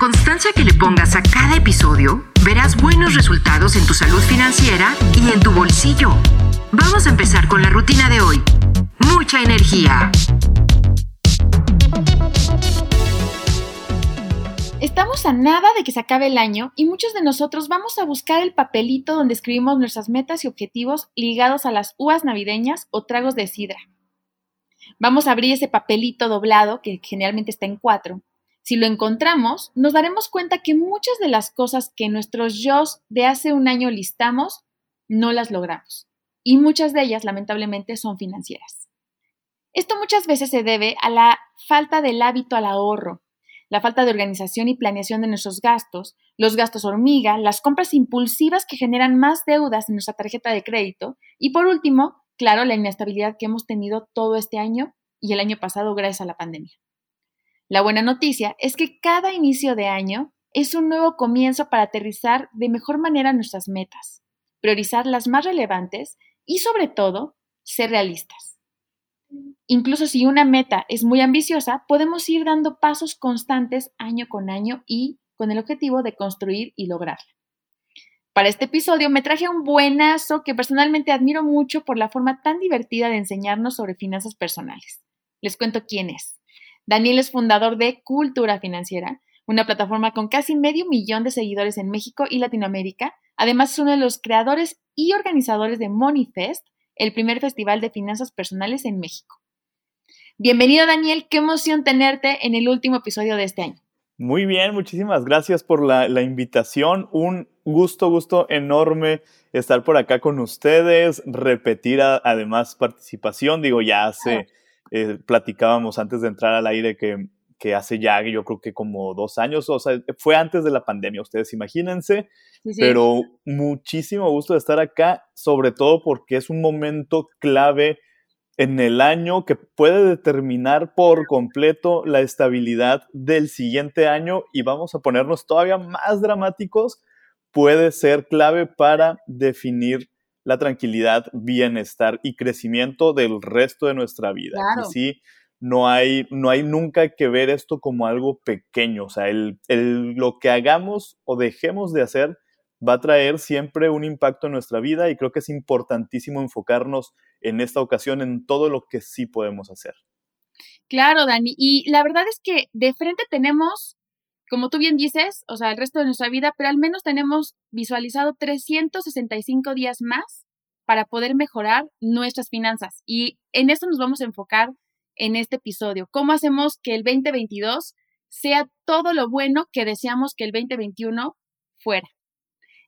constancia que le pongas a cada episodio, verás buenos resultados en tu salud financiera y en tu bolsillo. Vamos a empezar con la rutina de hoy. Mucha energía. Estamos a nada de que se acabe el año y muchos de nosotros vamos a buscar el papelito donde escribimos nuestras metas y objetivos ligados a las uvas navideñas o tragos de sidra. Vamos a abrir ese papelito doblado, que generalmente está en cuatro. Si lo encontramos, nos daremos cuenta que muchas de las cosas que nuestros yo de hace un año listamos, no las logramos. Y muchas de ellas, lamentablemente, son financieras. Esto muchas veces se debe a la falta del hábito al ahorro, la falta de organización y planeación de nuestros gastos, los gastos hormiga, las compras impulsivas que generan más deudas en nuestra tarjeta de crédito y por último, claro, la inestabilidad que hemos tenido todo este año y el año pasado gracias a la pandemia. La buena noticia es que cada inicio de año es un nuevo comienzo para aterrizar de mejor manera nuestras metas, priorizar las más relevantes y sobre todo ser realistas. Incluso si una meta es muy ambiciosa, podemos ir dando pasos constantes año con año y con el objetivo de construir y lograrla. Para este episodio me traje un buenazo que personalmente admiro mucho por la forma tan divertida de enseñarnos sobre finanzas personales. Les cuento quién es. Daniel es fundador de Cultura Financiera, una plataforma con casi medio millón de seguidores en México y Latinoamérica. Además, es uno de los creadores y organizadores de Moneyfest, el primer festival de finanzas personales en México. Bienvenido, Daniel. Qué emoción tenerte en el último episodio de este año. Muy bien, muchísimas gracias por la, invitación. Un gusto, gusto enorme estar por acá con ustedes, repetir además participación. Digo, ya hace, eh, platicábamos antes de entrar al aire que, que, hace ya, yo creo que como dos años, o sea, fue antes de la pandemia, ustedes imagínense, pero muchísimo gusto de estar acá, sobre todo porque es un momento clave en el año que puede determinar por completo la estabilidad del siguiente año y vamos a ponernos todavía más dramáticos, puede ser clave para definir la tranquilidad, bienestar y crecimiento del resto de nuestra vida. sí, no hay, no hay nunca que ver esto como algo pequeño, o sea, el, lo que hagamos o dejemos de hacer va a traer siempre un impacto en nuestra vida y creo que es importantísimo enfocarnos en esta ocasión en todo lo que sí podemos hacer. Claro, Dani. Y la verdad es que de frente tenemos, como tú bien dices, o sea, el resto de nuestra vida, pero al menos tenemos visualizado 365 días más para poder mejorar nuestras finanzas. Y en esto nos vamos a enfocar en este episodio. ¿Cómo hacemos que el 2022 sea todo lo bueno que deseamos que el 2021 fuera?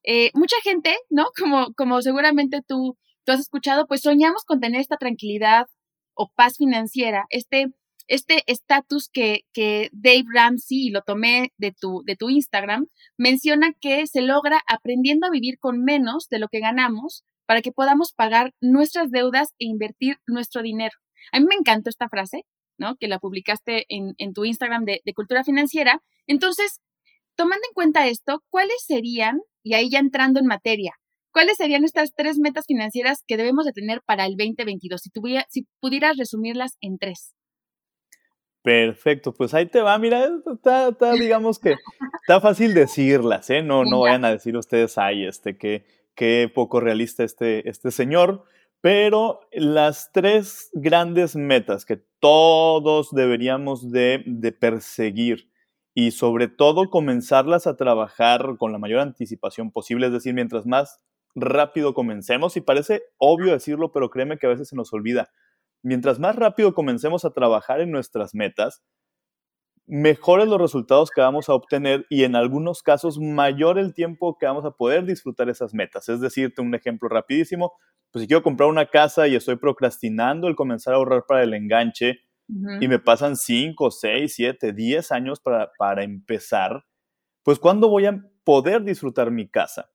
Eh, mucha gente, ¿no? Como, como seguramente tú, tú has escuchado, pues soñamos con tener esta tranquilidad o paz financiera, este este estatus que, que Dave Ramsey, y lo tomé de tu, de tu Instagram, menciona que se logra aprendiendo a vivir con menos de lo que ganamos para que podamos pagar nuestras deudas e invertir nuestro dinero. A mí me encantó esta frase, ¿no? Que la publicaste en, en tu Instagram de, de cultura financiera. Entonces, tomando en cuenta esto, ¿cuáles serían y ahí ya entrando en materia, ¿cuáles serían estas tres metas financieras que debemos de tener para el 2022? Si, si pudieras resumirlas en tres. Perfecto, pues ahí te va, mira, está, digamos que está fácil decirlas, ¿eh? No, no vayan a decir ustedes, ay, este, qué, qué poco realista este, este señor, pero las tres grandes metas que todos deberíamos de, de perseguir y sobre todo comenzarlas a trabajar con la mayor anticipación posible, es decir, mientras más rápido comencemos, y parece obvio decirlo, pero créeme que a veces se nos olvida, mientras más rápido comencemos a trabajar en nuestras metas, mejores los resultados que vamos a obtener y en algunos casos mayor el tiempo que vamos a poder disfrutar esas metas. Es decirte un ejemplo rapidísimo, pues si quiero comprar una casa y estoy procrastinando el comenzar a ahorrar para el enganche, y me pasan 5, 6, 7, 10 años para, para empezar, pues ¿cuándo voy a poder disfrutar mi casa?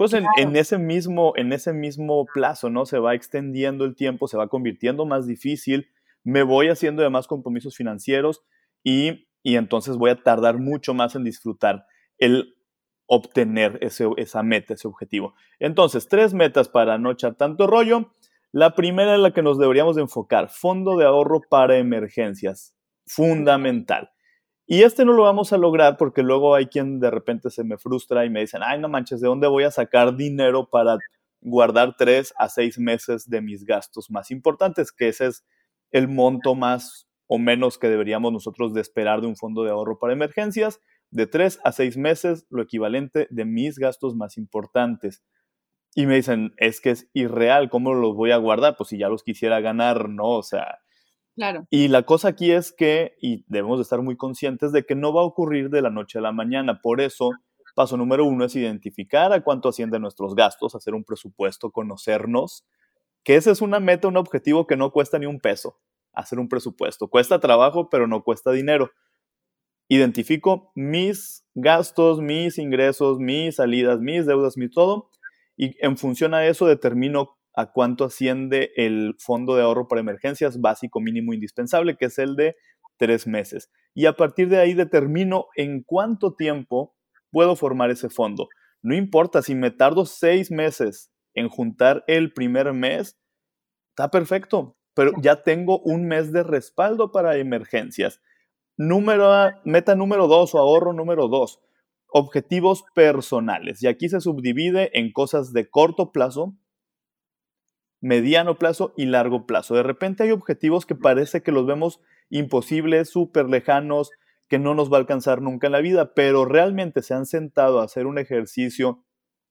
Pues en, en, ese mismo, en ese mismo plazo, ¿no? Se va extendiendo el tiempo, se va convirtiendo más difícil, me voy haciendo de más compromisos financieros y, y entonces voy a tardar mucho más en disfrutar el obtener ese, esa meta, ese objetivo. Entonces, tres metas para no echar tanto rollo. La primera es la que nos deberíamos enfocar, fondo de ahorro para emergencias, fundamental. Y este no lo vamos a lograr porque luego hay quien de repente se me frustra y me dicen, ay, no manches, ¿de dónde voy a sacar dinero para guardar tres a seis meses de mis gastos más importantes? Que ese es el monto más o menos que deberíamos nosotros de esperar de un fondo de ahorro para emergencias, de tres a seis meses, lo equivalente de mis gastos más importantes. Y me dicen, es que es irreal, ¿cómo los voy a guardar? Pues si ya los quisiera ganar, ¿no? O sea... Y la cosa aquí es que, y debemos de estar muy conscientes de que no va a ocurrir de la noche a la mañana. Por eso, paso número uno es identificar a cuánto ascienden nuestros gastos, hacer un presupuesto, conocernos, que ese es una meta, un objetivo que no cuesta ni un peso hacer un presupuesto. Cuesta trabajo, pero no cuesta dinero. Identifico mis gastos, mis ingresos, mis salidas, mis deudas, mi todo, y en función a eso determino a cuánto asciende el fondo de ahorro para emergencias básico, mínimo, indispensable, que es el de tres meses. Y a partir de ahí determino en cuánto tiempo puedo formar ese fondo. No importa si me tardo seis meses en juntar el primer mes, está perfecto pero ya tengo un mes de respaldo para emergencias. Número, meta número dos o ahorro número dos, objetivos personales. Y aquí se subdivide en cosas de corto plazo, mediano plazo y largo plazo. De repente hay objetivos que parece que los vemos imposibles, súper lejanos, que no nos va a alcanzar nunca en la vida, pero realmente se han sentado a hacer un ejercicio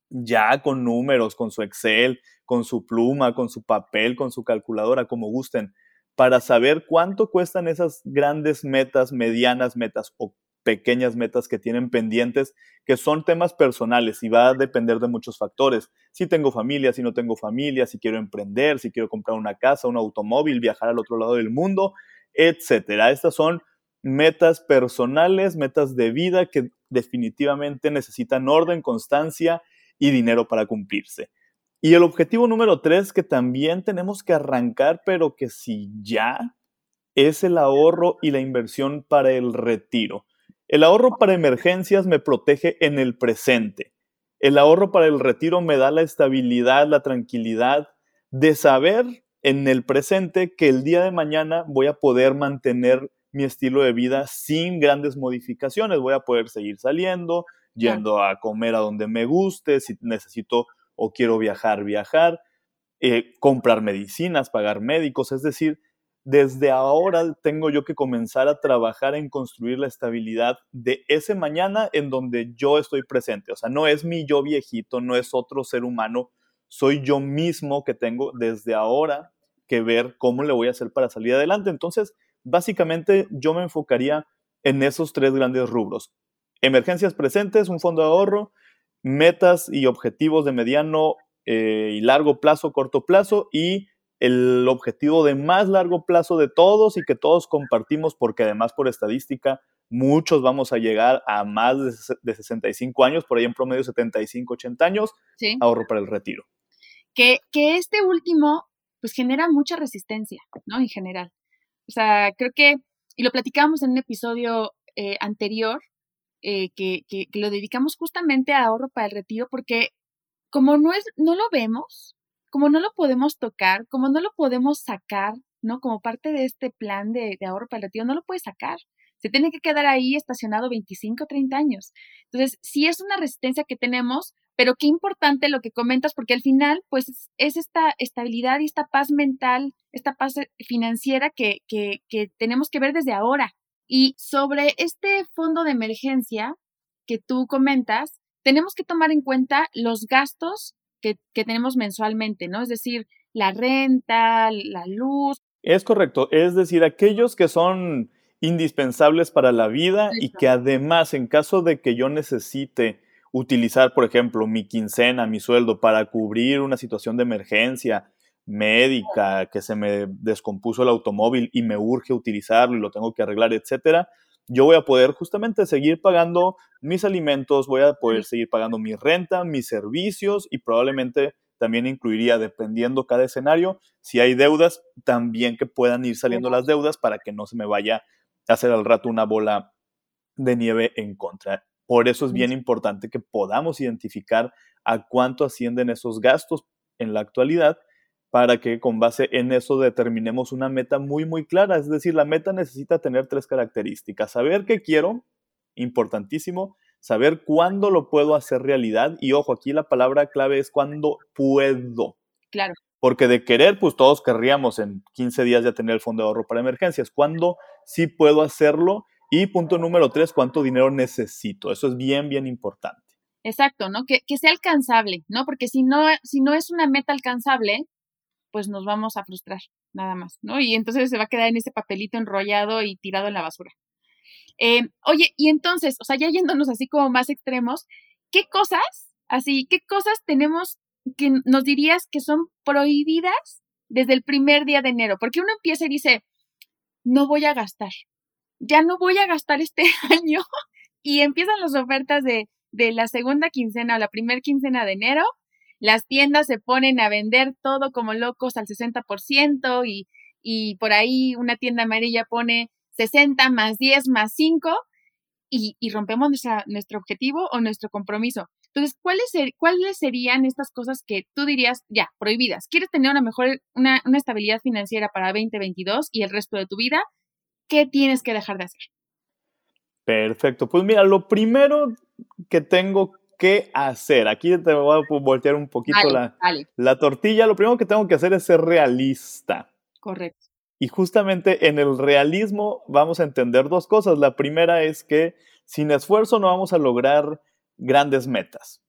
ya con números, con su Excel, con su pluma, con su papel, con su calculadora, como gusten, para saber cuánto cuestan esas grandes metas, medianas metas o pequeñas metas que tienen pendientes, que son temas personales y va a depender de muchos factores. Si tengo familia, si no tengo familia, si quiero emprender, si quiero comprar una casa, un automóvil, viajar al otro lado del mundo, etcétera. Estas son metas personales, metas de vida que definitivamente necesitan orden, constancia y dinero para cumplirse. Y el objetivo número tres que también tenemos que arrancar, pero que si ya es el ahorro y la inversión para el retiro. El ahorro para emergencias me protege en el presente. El ahorro para el retiro me da la estabilidad, la tranquilidad de saber en el presente que el día de mañana voy a poder mantener mi estilo de vida sin grandes modificaciones. Voy a poder seguir saliendo, yendo a comer a donde me guste, si necesito o quiero viajar, viajar, eh, comprar medicinas, pagar médicos, es decir, desde ahora tengo yo que comenzar a trabajar en construir la estabilidad de ese mañana en donde yo estoy presente. O sea, no es mi yo viejito, no es otro ser humano, soy yo mismo que tengo desde ahora que ver cómo le voy a hacer para salir adelante. Entonces, básicamente yo me enfocaría en esos tres grandes rubros. Emergencias presentes, un fondo de ahorro, metas y objetivos de mediano eh, y largo plazo, corto plazo y el objetivo de más largo plazo de todos y que todos compartimos porque además por estadística muchos vamos a llegar a más de 65 años, por ahí en promedio 75, 80 años, ahorro para el retiro. Que, que este último pues genera mucha resistencia, ¿no? En general. O sea, creo que, y lo platicábamos en un episodio eh, anterior, eh, que, que, lo dedicamos justamente a ahorro para el retiro, porque como no, es, no lo vemos, como no lo podemos tocar, como no lo podemos sacar, ¿no? Como parte de este plan de, de ahorro retiro, no lo puedes sacar. Se tiene que quedar ahí estacionado 25, 30 años. Entonces, sí es una resistencia que tenemos, pero qué importante lo que comentas, porque al final, pues, es esta estabilidad y esta paz mental, esta paz eh, financiera que, que, que tenemos que ver desde ahora. Y sobre este fondo de emergencia que tú comentas, tenemos que tomar en cuenta los gastos que, tenemos mensualmente, ¿no? Es decir, la renta, la luz. Es correcto, es decir, aquellos que son indispensables para la vida y que además en caso de que yo necesite utilizar, por ejemplo, mi quincena, mi sueldo para cubrir una situación de emergencia, médica, que se me descompuso el automóvil y me urge utilizarlo y lo tengo que arreglar, etcétera, yo voy a poder justamente seguir pagando mis alimentos, voy a poder seguir pagando mi renta, mis servicios y probablemente también incluiría, dependiendo cada escenario, si hay deudas, también que puedan ir saliendo las deudas para que no se me vaya a hacer al rato una bola de nieve en contra. Por eso es bien importante que podamos identificar a cuánto ascienden esos gastos en la actualidad para que con base en eso determinemos una meta muy, muy clara. Es decir, la meta necesita tener tres características. Saber qué quiero, importantísimo. Saber cuándo lo puedo hacer realidad. Y ojo, aquí la palabra clave es cuándo puedo. Claro. Porque de querer, pues todos querríamos en 15 días ya tener el fondo de ahorro para emergencias. ¿Cuándo sí puedo hacerlo? Y punto número tres, ¿cuánto dinero necesito? Eso es bien, bien importante. Exacto, ¿no? Que, que sea alcanzable, ¿no? Porque si no, si no es una meta alcanzable, pues nos vamos a frustrar, nada más, ¿no? Y entonces se va a quedar en ese papelito enrollado y tirado en la basura. Eh, oye, y entonces, o sea, ya yéndonos así como más extremos, ¿qué cosas, así, qué cosas tenemos que nos dirías que son prohibidas desde el primer día de enero? Porque uno empieza y dice, no voy a gastar, ya no voy a gastar este año y empiezan las ofertas de, de la segunda quincena o la primera quincena de enero las tiendas se ponen a vender todo como locos al 60% y, y por ahí una tienda amarilla pone 60 más 10 más 5 y, y rompemos nuestro objetivo o nuestro compromiso. Entonces, ¿cuáles, ¿cuáles serían estas cosas que tú dirías, ya, prohibidas? ¿Quieres tener una mejor, una, una estabilidad financiera para 2022 y el resto de tu vida? ¿Qué tienes que dejar de hacer? Perfecto. Pues mira, lo primero que tengo qué hacer. Aquí te voy a voltear un poquito la, la tortilla. Lo primero que tengo que hacer es ser realista. Correcto. Y justamente en el realismo vamos a entender dos cosas. La primera es que sin esfuerzo no vamos a lograr grandes metas.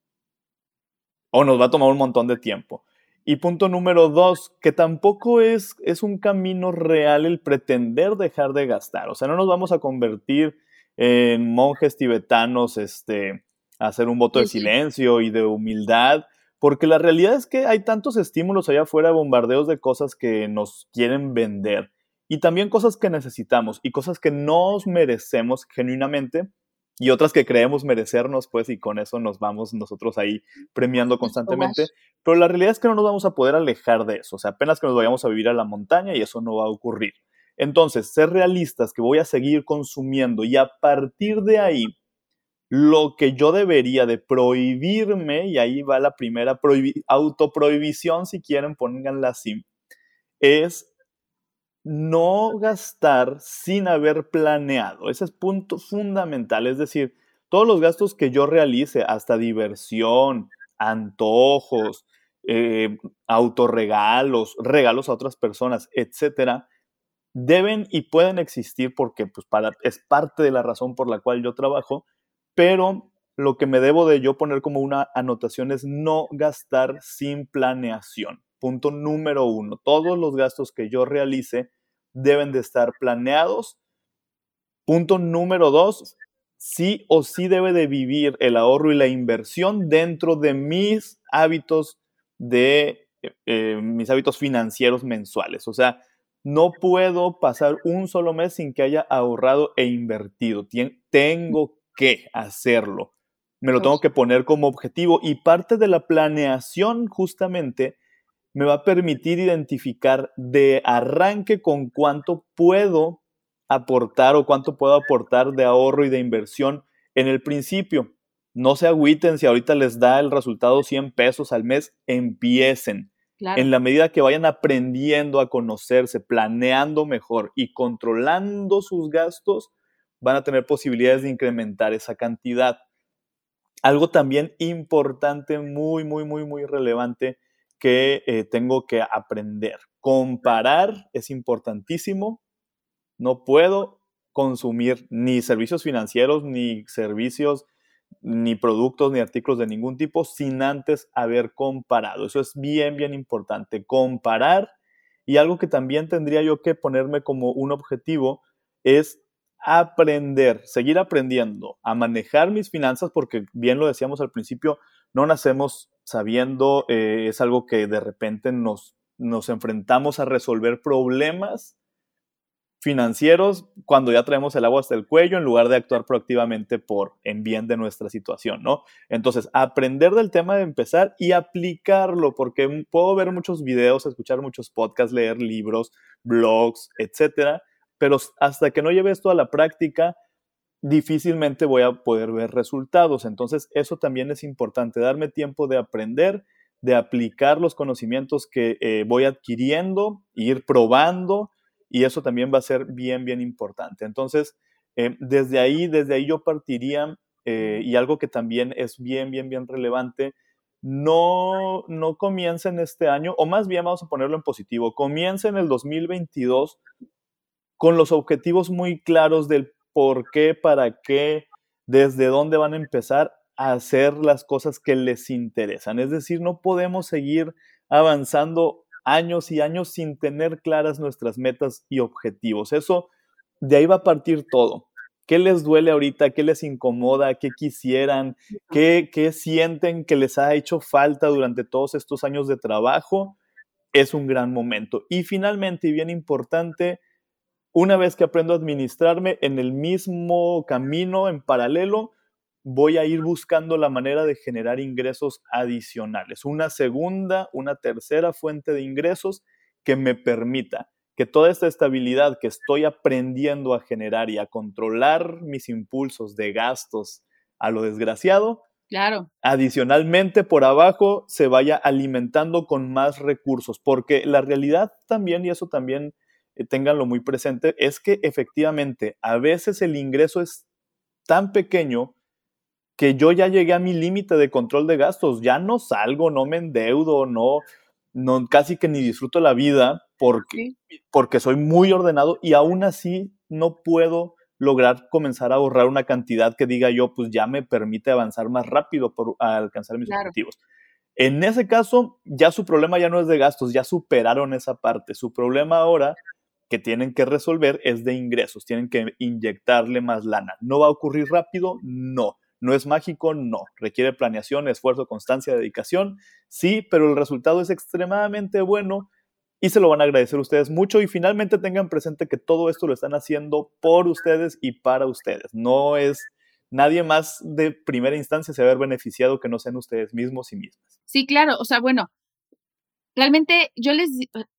O nos va a tomar un montón de tiempo. Y punto número dos, que tampoco es, es un camino real el pretender dejar de gastar. O sea, no nos vamos a convertir en monjes tibetanos, este, hacer un voto de silencio y de humildad, porque la realidad es que hay tantos estímulos allá afuera, bombardeos de cosas que nos quieren vender y también cosas que necesitamos y cosas que nos merecemos genuinamente y otras que creemos merecernos, pues, y con eso nos vamos nosotros ahí premiando constantemente. Pero la realidad es que no nos vamos a poder alejar de eso, o sea, apenas que nos vayamos a vivir a la montaña y eso no va a ocurrir. Entonces, ser realistas que voy a seguir consumiendo y a partir de ahí lo que yo debería de prohibirme, y ahí va la primera autoprohibición, si quieren, pónganla así, es no gastar sin haber planeado. Ese es punto fundamental. Es decir, todos los gastos que yo realice, hasta diversión, antojos, eh, autorregalos, regalos a otras personas, etcétera, deben y pueden existir porque pues, para, es parte de la razón por la cual yo trabajo, pero lo que me debo de yo poner como una anotación es no gastar sin planeación. Punto número uno, todos los gastos que yo realice deben de estar planeados. Punto número dos, sí o sí debe de vivir el ahorro y la inversión dentro de mis hábitos de eh, mis hábitos financieros mensuales. O sea, no puedo pasar un solo mes sin que haya ahorrado e invertido. tengo que hacerlo. Me lo tengo que poner como objetivo y parte de la planeación justamente me va a permitir identificar de arranque con cuánto puedo aportar o cuánto puedo aportar de ahorro y de inversión en el principio. No se agüiten si ahorita les da el resultado 100 pesos al mes, empiecen. En la medida que vayan aprendiendo a conocerse, planeando mejor y controlando sus gastos, van a tener posibilidades de incrementar esa cantidad. Algo también importante, muy, muy, muy, muy relevante que eh, tengo que aprender. Comparar es importantísimo. No puedo consumir ni servicios financieros, ni servicios, ni productos, ni artículos de ningún tipo sin antes haber comparado. Eso es bien, bien importante. Comparar. Y algo que también tendría yo que ponerme como un objetivo es aprender, seguir aprendiendo a manejar mis finanzas, porque bien lo decíamos al principio, no nacemos sabiendo, eh, es algo que de repente nos, nos enfrentamos a resolver problemas financieros cuando ya traemos el agua hasta el cuello en lugar de actuar proactivamente por en bien de nuestra situación, ¿no? Entonces, aprender del tema de empezar y aplicarlo, porque puedo ver muchos videos, escuchar muchos podcasts, leer libros, blogs, etcétera, pero hasta que no lleve esto a la práctica, difícilmente voy a poder ver resultados. Entonces, eso también es importante, darme tiempo de aprender, de aplicar los conocimientos que eh, voy adquiriendo, ir probando, y eso también va a ser bien, bien importante. Entonces, eh, desde ahí, desde ahí yo partiría, eh, y algo que también es bien, bien, bien relevante, no, no comiencen este año, o más bien vamos a ponerlo en positivo, comiencen el 2022 con los objetivos muy claros del por qué, para qué, desde dónde van a empezar a hacer las cosas que les interesan. Es decir, no podemos seguir avanzando años y años sin tener claras nuestras metas y objetivos. Eso, de ahí va a partir todo. ¿Qué les duele ahorita? ¿Qué les incomoda? ¿Qué quisieran? ¿Qué, ¿Qué, sienten que les ha hecho falta durante todos estos años de trabajo? Es un gran momento. Y finalmente, y bien importante, una vez que aprendo a administrarme en el mismo camino, en paralelo, voy a ir buscando la manera de generar ingresos adicionales, una segunda, una tercera fuente de ingresos que me permita que toda esta estabilidad que estoy aprendiendo a generar y a controlar mis impulsos de gastos a lo desgraciado, claro. adicionalmente por abajo se vaya alimentando con más recursos, porque la realidad también, y eso también ténganlo muy presente, es que efectivamente a veces el ingreso es tan pequeño que yo ya llegué a mi límite de control de gastos, ya no salgo, no me endeudo, no, no casi que ni disfruto la vida porque, porque soy muy ordenado y aún así no puedo lograr comenzar a ahorrar una cantidad que diga yo, pues ya me permite avanzar más rápido por alcanzar mis objetivos. En ese caso, ya su problema ya no es de gastos, ya superaron esa parte. Su problema ahora que tienen que resolver es de ingresos, tienen que inyectarle más lana. ¿No va a ocurrir rápido? No. ¿No es mágico? No. Requiere planeación, esfuerzo, constancia, dedicación. Sí, pero el resultado es extremadamente bueno y se lo van a agradecer ustedes mucho. Y finalmente tengan presente que todo esto lo están haciendo por ustedes y para ustedes. No es nadie más de primera instancia se va a haber beneficiado que no sean ustedes mismos y mismas. Sí, claro. O sea, bueno, realmente yo les,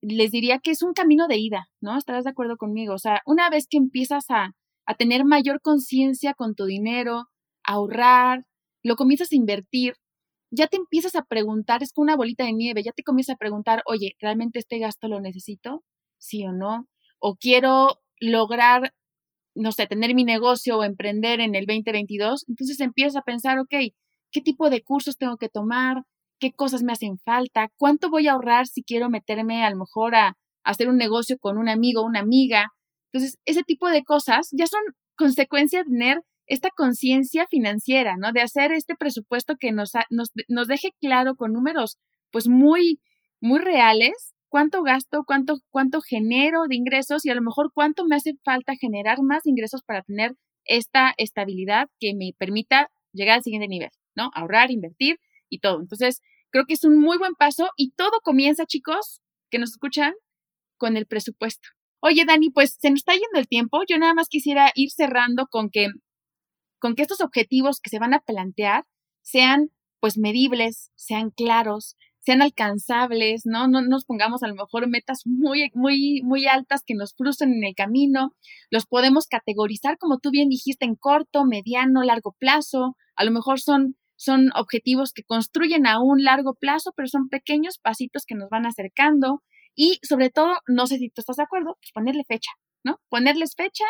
les diría que es un camino de ida, ¿no? Estarás de acuerdo conmigo. O sea, una vez que empiezas a, a tener mayor conciencia con tu dinero, ahorrar, lo comienzas a invertir, ya te empiezas a preguntar, es como una bolita de nieve, ya te comienzas a preguntar, oye, ¿realmente este gasto lo necesito? ¿Sí o no? ¿O quiero lograr, no sé, tener mi negocio o emprender en el 2022? Entonces empiezas a pensar, ok, ¿qué tipo de cursos tengo que tomar? ¿Qué cosas me hacen falta? ¿Cuánto voy a ahorrar si quiero meterme a lo mejor a, hacer un negocio con un amigo una amiga? Entonces, ese tipo de cosas ya son consecuencia de tener esta conciencia financiera, ¿no? De hacer este presupuesto que nos, nos, nos, deje claro con números, pues muy, muy reales, cuánto gasto, cuánto, cuánto genero de ingresos y a lo mejor cuánto me hace falta generar más ingresos para tener esta estabilidad que me permita llegar al siguiente nivel, ¿no? Ahorrar, invertir y todo. Entonces, creo que es un muy buen paso y todo comienza, chicos, que nos escuchan, con el presupuesto. Oye, Dani, pues se nos está yendo el tiempo. Yo nada más quisiera ir cerrando con que con que estos objetivos que se van a plantear sean pues medibles, sean claros, sean alcanzables, ¿no? No nos pongamos a lo mejor metas muy, muy, muy altas que nos frustren en el camino. Los podemos categorizar, como tú bien dijiste, en corto, mediano, largo plazo. A lo mejor son, son objetivos que construyen a un largo plazo, pero son pequeños pasitos que nos van acercando. Y sobre todo, no sé si tú estás de acuerdo, pues ponerle fecha, ¿no? Ponerles fecha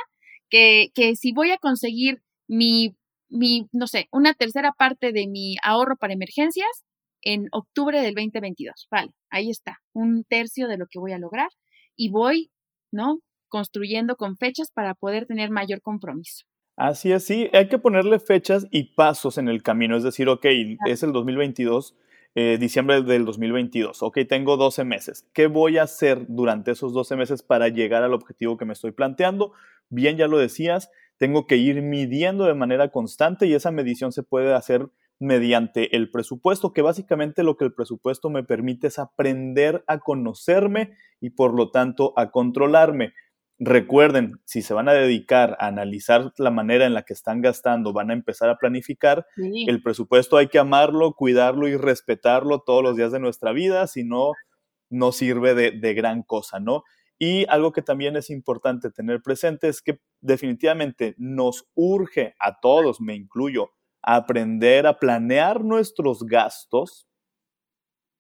que, que si voy a conseguir mi, mi, no sé, una tercera parte de mi ahorro para emergencias en octubre del 2022. Vale, ahí está, un tercio de lo que voy a lograr y voy, ¿no? Construyendo con fechas para poder tener mayor compromiso. Así es, sí, hay que ponerle fechas y pasos en el camino, es decir, ok, es el 2022, eh, diciembre del 2022, ok, tengo 12 meses, ¿qué voy a hacer durante esos 12 meses para llegar al objetivo que me estoy planteando? Bien, ya lo decías, tengo que ir midiendo de manera constante y esa medición se puede hacer mediante el presupuesto, que básicamente lo que el presupuesto me permite es aprender a conocerme y por lo tanto a controlarme. Recuerden, si se van a dedicar a analizar la manera en la que están gastando, van a empezar a planificar, el presupuesto hay que amarlo, cuidarlo y respetarlo todos los días de nuestra vida, si no, no sirve de, de gran cosa, ¿no? Y algo que también es importante tener presente es que definitivamente nos urge a todos, me incluyo, a aprender a planear nuestros gastos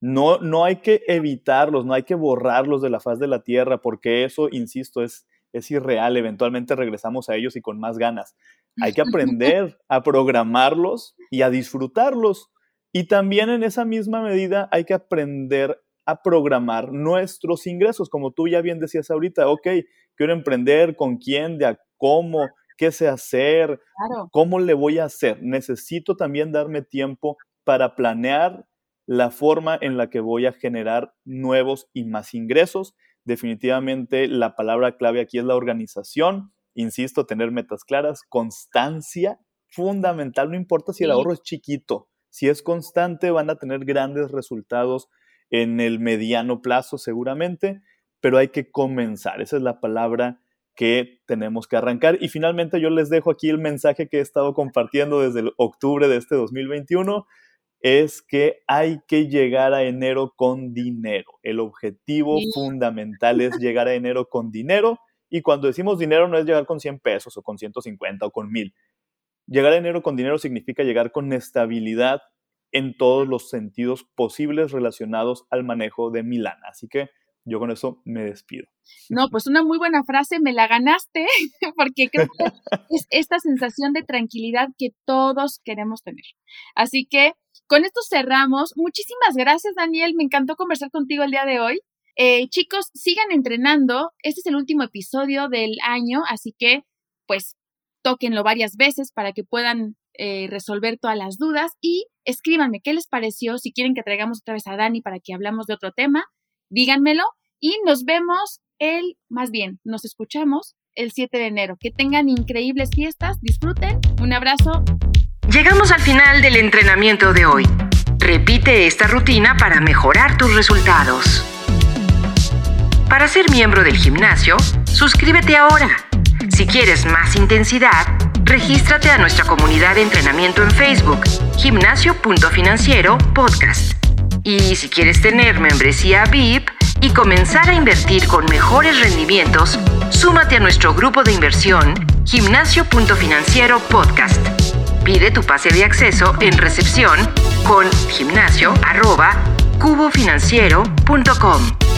No, no hay que evitarlos, no hay que borrarlos de la faz de la tierra, porque eso, insisto, es, es irreal. Eventualmente regresamos a ellos y con más ganas. Hay que aprender a programarlos y a disfrutarlos. Y también en esa misma medida hay que aprender a programar nuestros ingresos, como tú ya bien decías ahorita, ok, quiero emprender, con quién, de a cómo, qué sé hacer, cómo le voy a hacer. Necesito también darme tiempo para planear la forma en la que voy a generar nuevos y más ingresos. Definitivamente la palabra clave aquí es la organización. Insisto, tener metas claras, constancia, fundamental, no importa si el ahorro es chiquito, si es constante van a tener grandes resultados en el mediano plazo seguramente, pero hay que comenzar, esa es la palabra que tenemos que arrancar. Y finalmente yo les dejo aquí el mensaje que he estado compartiendo desde el octubre de este 2021 es que hay que llegar a enero con dinero. El objetivo fundamental es llegar a enero con dinero. Y cuando decimos dinero no es llegar con 100 pesos o con 150 o con 1000. Llegar a enero con dinero significa llegar con estabilidad en todos los sentidos posibles relacionados al manejo de Milana. Así que yo con eso me despido. No, pues una muy buena frase, me la ganaste, porque creo que es esta sensación de tranquilidad que todos queremos tener. Así que con esto cerramos. Muchísimas gracias, Daniel. Me encantó conversar contigo el día de hoy. Eh, chicos, sigan entrenando. Este es el último episodio del año, así que, pues, tóquenlo varias veces para que puedan eh, resolver todas las dudas y escríbanme qué les pareció. Si quieren que traigamos otra vez a Dani para que hablamos de otro tema, díganmelo y nos vemos el, más bien, nos escuchamos el 7 de enero. Que tengan increíbles fiestas, disfruten. Un abrazo. Llegamos al final del entrenamiento de hoy. Repite esta rutina para mejorar tus resultados. Para ser miembro del gimnasio, suscríbete ahora. Si quieres más intensidad, regístrate a nuestra comunidad de entrenamiento en Facebook, gimnasio.financiero podcast. Y si quieres tener membresía VIP y comenzar a invertir con mejores rendimientos, súmate a nuestro grupo de inversión, gimnasio.financiero podcast. Pide tu pase de acceso en recepción con gimnasio arroba cubofinanciero.com.